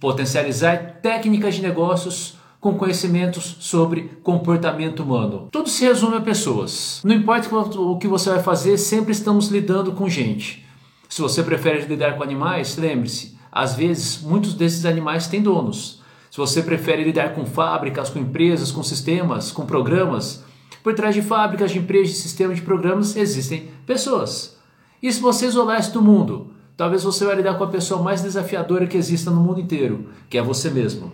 potencializar técnicas de negócios com conhecimentos sobre comportamento humano. Tudo se resume a pessoas. Não importa o que você vai fazer, sempre estamos lidando com gente. Se você prefere lidar com animais, lembre-se, às vezes muitos desses animais têm donos. Se você prefere lidar com fábricas, com empresas, com sistemas, com programas, por trás de fábricas, de empresas, de sistemas, de programas existem pessoas. E se você isolasse do mundo, talvez você vai lidar com a pessoa mais desafiadora que exista no mundo inteiro, que é você mesmo.